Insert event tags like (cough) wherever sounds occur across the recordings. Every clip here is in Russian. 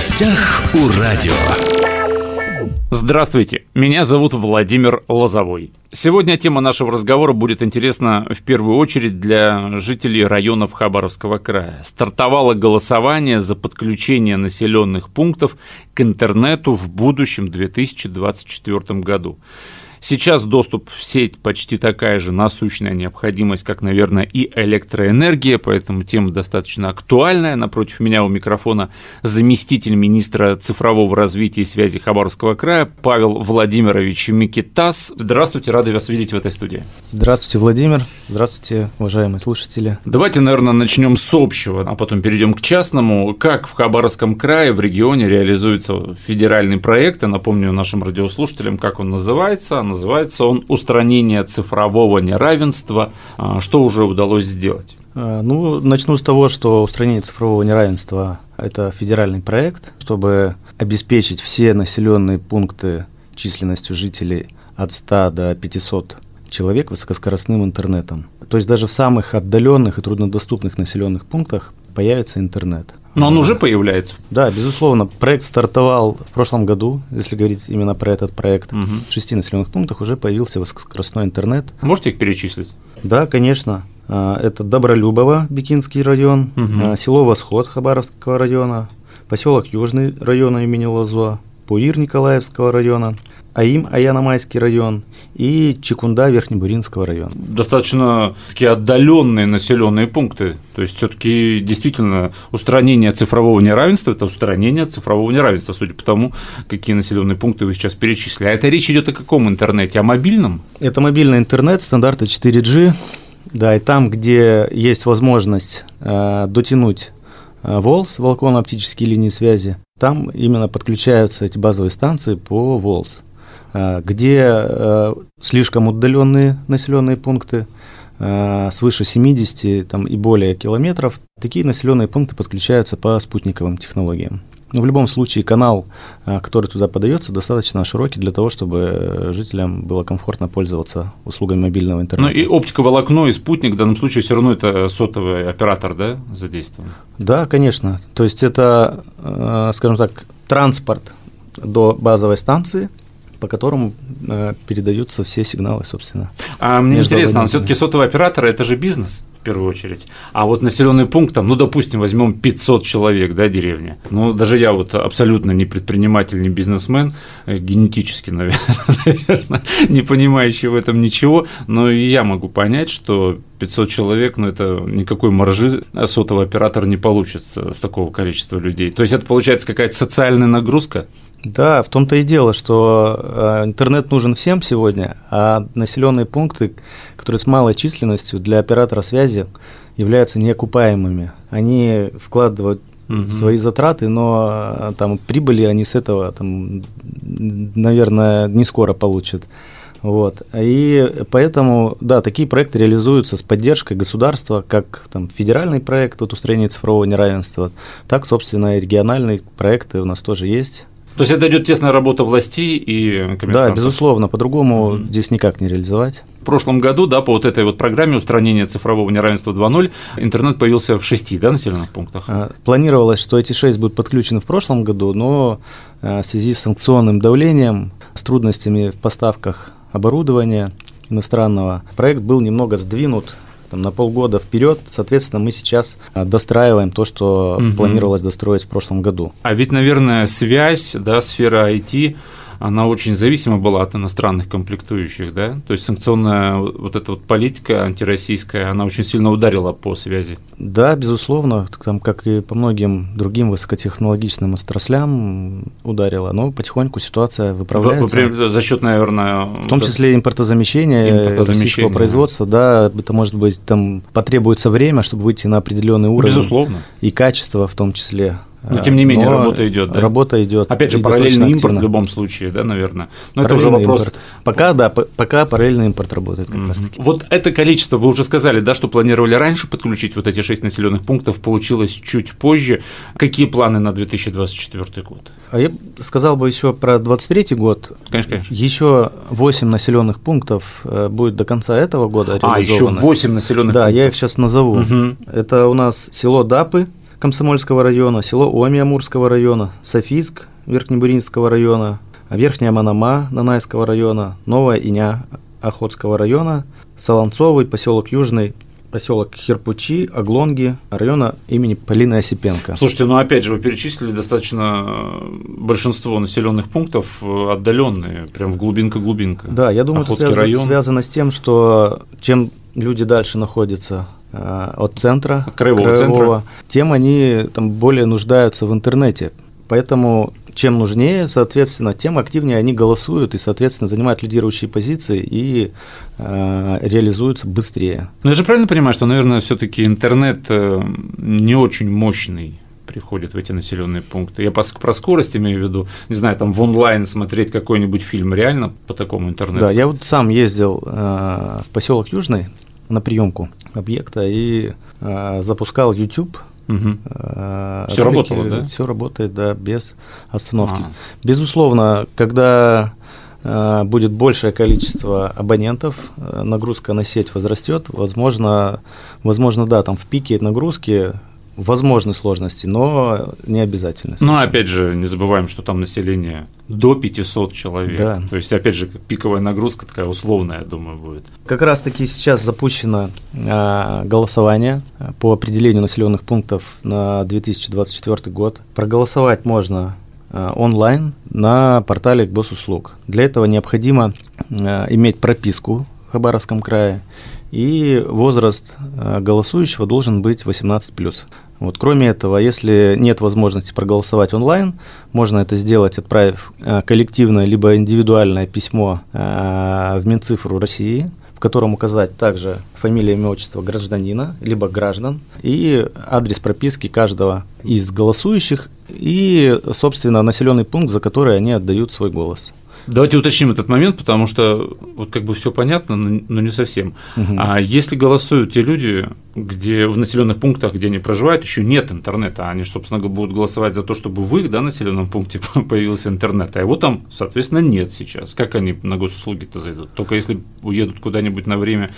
гостях у радио. Здравствуйте, меня зовут Владимир Лозовой. Сегодня тема нашего разговора будет интересна в первую очередь для жителей районов Хабаровского края. Стартовало голосование за подключение населенных пунктов к интернету в будущем 2024 году. Сейчас доступ в сеть почти такая же насущная необходимость, как, наверное, и электроэнергия, поэтому тема достаточно актуальная. Напротив меня у микрофона заместитель министра цифрового развития и связи Хабаровского края Павел Владимирович Микитас. Здравствуйте, рады вас видеть в этой студии. Здравствуйте, Владимир. Здравствуйте, уважаемые слушатели. Давайте, наверное, начнем с общего, а потом перейдем к частному. Как в Хабаровском крае, в регионе реализуется федеральный проект? Я напомню нашим радиослушателям, как он называется Называется он «Устранение цифрового неравенства». А, что уже удалось сделать? А, ну, начну с того, что устранение цифрового неравенства – это федеральный проект, чтобы обеспечить все населенные пункты численностью жителей от 100 до 500 человек высокоскоростным интернетом. То есть даже в самых отдаленных и труднодоступных населенных пунктах появится интернет. Но он уже появляется. Да, безусловно. Проект стартовал в прошлом году, если говорить именно про этот проект. Угу. В шести населенных пунктах уже появился высокоскоростной интернет. Можете их перечислить? Да, конечно. А, это Добролюбово, Бикинский район, угу. село Восход Хабаровского района, поселок Южный района имени Лозо, Пуир Николаевского района, Аим Аяномайский район и Чекунда Верхнебуринского района. Достаточно такие отдаленные населенные пункты. То есть все-таки действительно устранение цифрового неравенства это устранение цифрового неравенства, судя по тому, какие населенные пункты вы сейчас перечислили. А это речь идет о каком интернете? О мобильном? Это мобильный интернет стандарта 4G. Да, и там, где есть возможность э, дотянуть э, ВОЛС, волоконно-оптические линии связи, там именно подключаются эти базовые станции по ВОЛС. Э, где э, слишком удаленные населенные пункты, э, свыше 70 там, и более километров, такие населенные пункты подключаются по спутниковым технологиям. Но в любом случае канал, который туда подается, достаточно широкий для того, чтобы жителям было комфортно пользоваться услугами мобильного интернета. Ну и оптиковолокно и спутник в данном случае все равно это сотовый оператор, да, задействован? Да, конечно. То есть это, скажем так, транспорт до базовой станции – по которому э, передаются все сигналы, собственно. А мне интересно, все-таки сотовый оператор это же бизнес в первую очередь. А вот населенный пункт, там, ну, допустим, возьмем 500 человек, да, деревня. Ну, даже я вот абсолютно не предприниматель, не бизнесмен, э, генетически, (laughs) наверное, не понимающий в этом ничего, но и я могу понять, что 500 человек, ну, это никакой маржи сотовый оператор не получится с такого количества людей. То есть это получается какая-то социальная нагрузка? Да, в том-то и дело, что э, интернет нужен всем сегодня, а населенные пункты, которые с малой численностью для оператора связи являются неокупаемыми. Они вкладывают угу. свои затраты, но э, там прибыли они с этого, там, наверное, не скоро получат. Вот. И поэтому, да, такие проекты реализуются с поддержкой государства, как там, федеральный проект вот, устранения цифрового неравенства, так, собственно, и региональные проекты у нас тоже есть. То есть это идет тесная работа властей и коммерсантов? Да, безусловно, по-другому mm-hmm. здесь никак не реализовать. В прошлом году, да, по вот этой вот программе устранения цифрового неравенства 2.0 интернет появился в шести да, населенных пунктах. А, планировалось, что эти шесть будут подключены в прошлом году, но а, в связи с санкционным давлением, с трудностями в поставках оборудования иностранного, проект был немного сдвинут там, на полгода вперед. Соответственно, мы сейчас а, достраиваем то, что угу. планировалось достроить в прошлом году. А ведь, наверное, связь, да, сфера IT она очень зависима была от иностранных комплектующих, да? То есть санкционная вот эта вот политика антироссийская, она очень сильно ударила по связи. Да, безусловно, там, как и по многим другим высокотехнологичным отраслям ударила, но потихоньку ситуация выправляется. В, за счет, наверное... В том числе импортозамещения, импортозамещения российского производства, да, это может быть, там потребуется время, чтобы выйти на определенный уровень. Безусловно. И качество в том числе. Но тем не менее Но работа идет. Да? Работа идет. Опять же, параллельный импорт в любом случае, да, наверное. Но это уже вопрос. Импорт. Пока, да, пока параллельный импорт работает как mm-hmm. раз таки. Вот это количество, вы уже сказали, да, что планировали раньше подключить вот эти шесть населенных пунктов, получилось чуть позже. Какие планы на 2024 год? А я сказал бы еще про 2023 год. Конечно, конечно. Еще 8 населенных пунктов э, будет до конца этого года А, еще 8 населенных да, пунктов. Да, я их сейчас назову. Угу. Это у нас село Дапы, Комсомольского района, село Оми Амурского района, Софийск Верхнебуринского района, Верхняя Манама Нанайского района, Новая Иня Охотского района, Солонцовый, поселок Южный, поселок Херпучи, Оглонги, района имени Полины Осипенко. Слушайте, ну опять же, вы перечислили достаточно э, большинство населенных пунктов э, отдаленные, прям в глубинка-глубинка. Да, я думаю, Охотский это связано, район. связано с тем, что чем люди дальше находятся от центра, от краевого, краевого центра. тем они там более нуждаются в интернете. Поэтому чем нужнее, соответственно, тем активнее они голосуют и, соответственно, занимают лидирующие позиции и э, реализуются быстрее. Но я же правильно понимаю, что, наверное, все-таки интернет э, не очень мощный приходит в эти населенные пункты. Я про скорость имею в виду, не знаю, там в онлайн смотреть какой-нибудь фильм реально по такому интернету. Да, я вот сам ездил э, в поселок Южный на приемку объекта и э, запускал YouTube Угу. Э, все работало, да? Все работает, да, без остановки. А. Безусловно, когда э, будет большее количество абонентов, э, нагрузка на сеть возрастет, возможно, возможно, да, там в пике нагрузки возможны сложности, но не обязательно. Ну, опять же, не забываем, что там население до 500 человек. Да. То есть, опять же, пиковая нагрузка такая условная, я думаю, будет. Как раз-таки сейчас запущено э, голосование по определению населенных пунктов на 2024 год. Проголосовать можно э, онлайн на портале госуслуг. Для этого необходимо иметь прописку в Хабаровском крае, и возраст э, голосующего должен быть 18+. Вот, кроме этого, если нет возможности проголосовать онлайн, можно это сделать, отправив э, коллективное либо индивидуальное письмо э, в Минцифру России, в котором указать также фамилия, имя, отчество гражданина, либо граждан, и адрес прописки каждого из голосующих, и, собственно, населенный пункт, за который они отдают свой голос. Давайте уточним этот момент, потому что вот как бы все понятно, но не совсем. Угу. А если голосуют те люди, где в населенных пунктах, где они проживают, еще нет интернета, они, собственно, будут голосовать за то, чтобы в их да, населенном пункте (laughs) появился интернет, а его там, соответственно, нет сейчас. Как они на госуслуги-то зайдут? Только если уедут куда-нибудь на время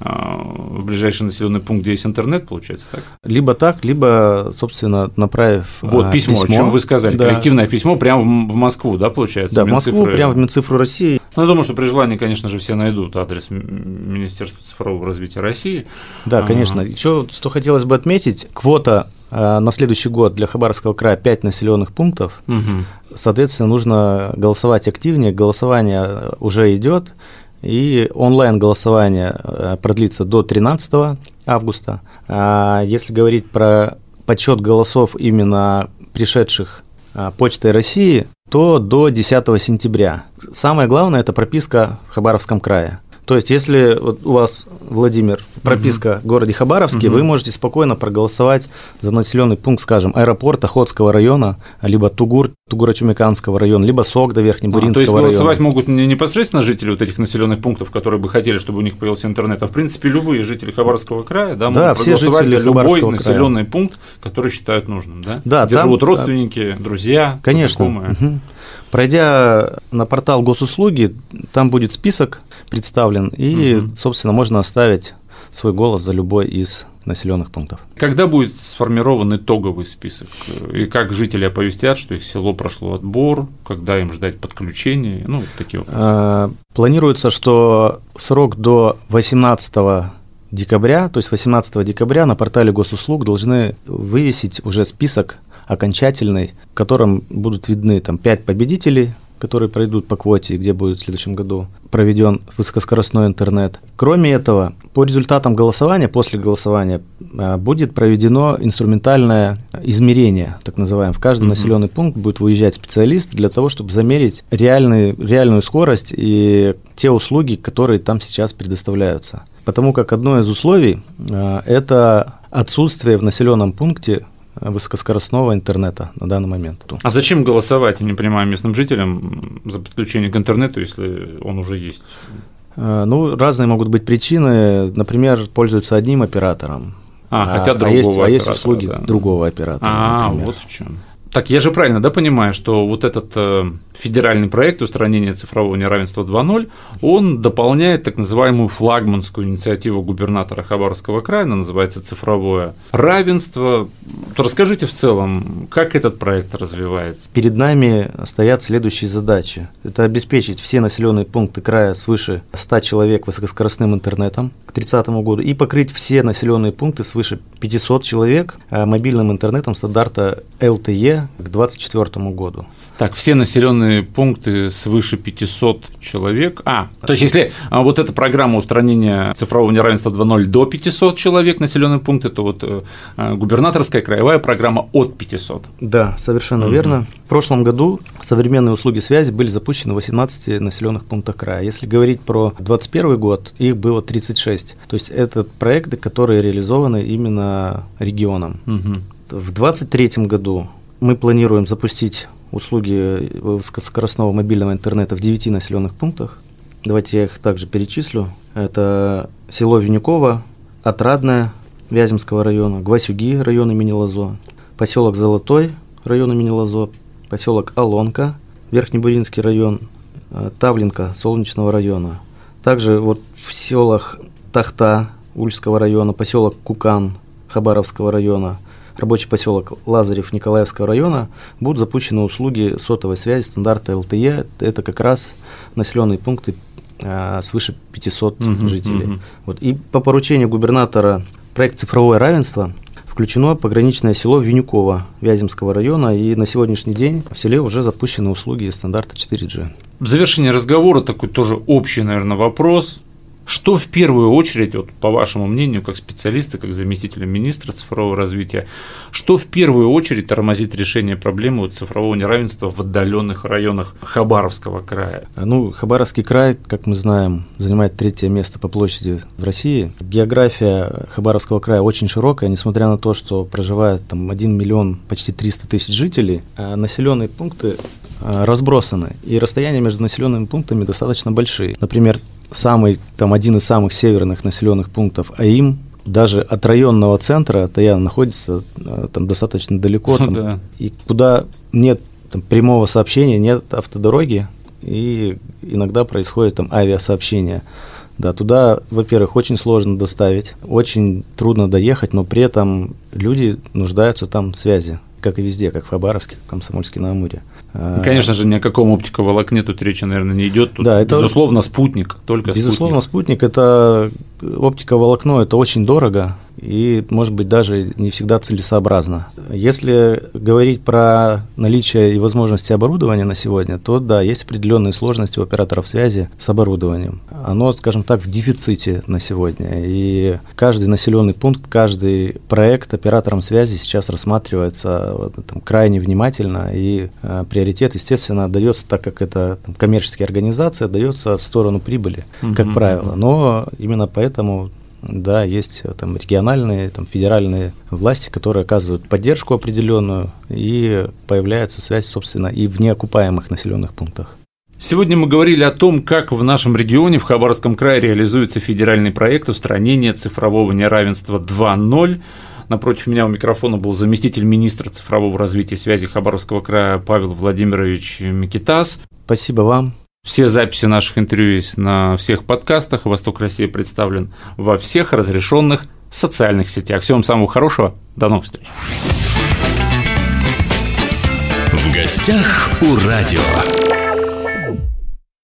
а, в ближайший населенный пункт, где есть интернет, получается так? Либо так, либо, собственно, направив Вот а, письмо, письмо, о чем вы сказали, да. коллективное письмо прямо в Москву, да, получается? Да, в Москву, прямо в Минцифру России. Ну, я думаю, что при желании, конечно же, все найдут адрес Министерства цифрового развития России. Да, конечно. Еще что хотелось бы отметить, квота э, на следующий год для Хабаровского края 5 населенных пунктов. Угу. Соответственно, нужно голосовать активнее. Голосование уже идет. И онлайн-голосование э, продлится до 13 августа. А если говорить про подсчет голосов именно пришедших э, Почтой России, то до 10 сентября. Самое главное – это прописка в Хабаровском крае. То есть, если вот у вас, Владимир, прописка угу. в городе Хабаровске, угу. вы можете спокойно проголосовать за населенный пункт, скажем, аэропорт Охотского района, либо Тугур, Тугура-Чумиканского района, либо Согда, Верхнебуринского района. То есть, голосовать района. могут не непосредственно жители вот этих населенных пунктов, которые бы хотели, чтобы у них появился интернет, а в принципе любые жители Хабаровского края, да, да могут все проголосовать за любой населенный пункт, который считают нужным, да? Да, Где там, живут родственники, друзья, конечно. Угу. Пройдя на портал госуслуги, там будет список представлен, и, угу. собственно, можно оставить свой голос за любой из населенных пунктов. Когда будет сформирован итоговый список? И как жители оповестят, что их село прошло отбор, когда им ждать подключения? Ну, такие вопросы. А, планируется, что срок до 18 декабря, то есть 18 декабря на портале госуслуг должны вывесить уже список окончательный, в котором будут видны там пять победителей, которые пройдут по квоте, где будет в следующем году проведен высокоскоростной интернет. Кроме этого, по результатам голосования, после голосования, а, будет проведено инструментальное измерение, так называемое. В каждый mm-hmm. населенный пункт будет выезжать специалист для того, чтобы замерить реальный, реальную скорость и те услуги, которые там сейчас предоставляются. Потому как одно из условий а, – это отсутствие в населенном пункте высокоскоростного интернета на данный момент. А зачем голосовать, я не понимаю, местным жителям за подключение к интернету, если он уже есть? Э, ну, разные могут быть причины. Например, пользуются одним оператором. А, а хотят другого а есть, а есть услуги да. другого оператора. А, например. вот в чем. Так, я же правильно, да, понимаю, что вот этот э, федеральный проект устранения цифрового неравенства 2.0, он дополняет так называемую флагманскую инициативу губернатора Хабаровского края, она называется «Цифровое равенство». То расскажите в целом, как этот проект развивается? Перед нами стоят следующие задачи. Это обеспечить все населенные пункты края свыше 100 человек высокоскоростным интернетом к 30 году и покрыть все населенные пункты свыше 500 человек э, мобильным интернетом стандарта LTE к 2024 году. Так, все населенные пункты свыше 500 человек. А, то есть если а, вот эта программа устранения цифрового неравенства 2.0 до 500 человек населенные пункты, то вот э, а, губернаторская краевая программа от 500. Да, совершенно угу. верно. В прошлом году современные услуги связи были запущены в 18 населенных пунктах края. Если говорить про 2021 год, их было 36. То есть это проекты, которые реализованы именно регионом. Угу. В 2023 году мы планируем запустить услуги высокоскоростного мобильного интернета в 9 населенных пунктах. Давайте я их также перечислю. Это село Винюково, Отрадное Вяземского района, Гвасюги района имени Лазо, поселок Золотой района имени Лазо, поселок Алонка, Верхнебуринский район, э, Тавленка Солнечного района. Также вот в селах Тахта Ульского района, поселок Кукан Хабаровского района – рабочий поселок Лазарев Николаевского района будут запущены услуги сотовой связи стандарта LTE. Это как раз населенные пункты э, свыше 500 угу, жителей. Угу. Вот. И по поручению губернатора проект «Цифровое равенство» включено пограничное село Винюково Вяземского района, и на сегодняшний день в селе уже запущены услуги стандарта 4G. В завершение разговора такой тоже общий, наверное, вопрос. Что в первую очередь, вот, по вашему мнению, как специалиста, как заместителя министра цифрового развития, что в первую очередь тормозит решение проблемы цифрового неравенства в отдаленных районах Хабаровского края? Ну, Хабаровский край, как мы знаем, занимает третье место по площади в России. География Хабаровского края очень широкая, несмотря на то, что проживает там 1 миллион почти 300 тысяч жителей, а населенные пункты а, разбросаны, и расстояния между населенными пунктами достаточно большие. Например, самый, там, один из самых северных населенных пунктов АИМ, даже от районного центра Таян находится э, там достаточно далеко, (laughs) там, да. и куда нет там, прямого сообщения, нет автодороги, и иногда происходит там авиасообщение. Да, туда, во-первых, очень сложно доставить, очень трудно доехать, но при этом люди нуждаются там в связи, как и везде, как в Хабаровске, в Комсомольске на Амуре. А, конечно же, ни о каком оптиковолокне тут речи, наверное, не идет. Тут, да, это, безусловно, спутник, только безусловно, спутник. Спутник – это оптиковолокно, это очень дорого, и, может быть, даже не всегда целесообразно. Если говорить про наличие и возможности оборудования на сегодня, то да, есть определенные сложности у операторов связи с оборудованием. Оно, скажем так, в дефиците на сегодня, и каждый населенный пункт, каждый проект оператором связи сейчас рассматривается там, крайне внимательно, и э, приоритет, естественно, дается, так как это там, коммерческие организации, дается в сторону прибыли, как правило. Но именно поэтому да, есть э, там региональные, там федеральные власти, которые оказывают поддержку определенную, и появляется связь, собственно, и в неокупаемых населенных пунктах. Сегодня мы говорили о том, как в нашем регионе, в Хабаровском крае, реализуется федеральный проект устранения цифрового неравенства 2.0. Напротив меня у микрофона был заместитель министра цифрового развития и связи Хабаровского края Павел Владимирович Микитас. Спасибо вам. Все записи наших интервью есть на всех подкастах. «Восток России» представлен во всех разрешенных социальных сетях. Всего вам самого хорошего. До новых встреч. В гостях у радио.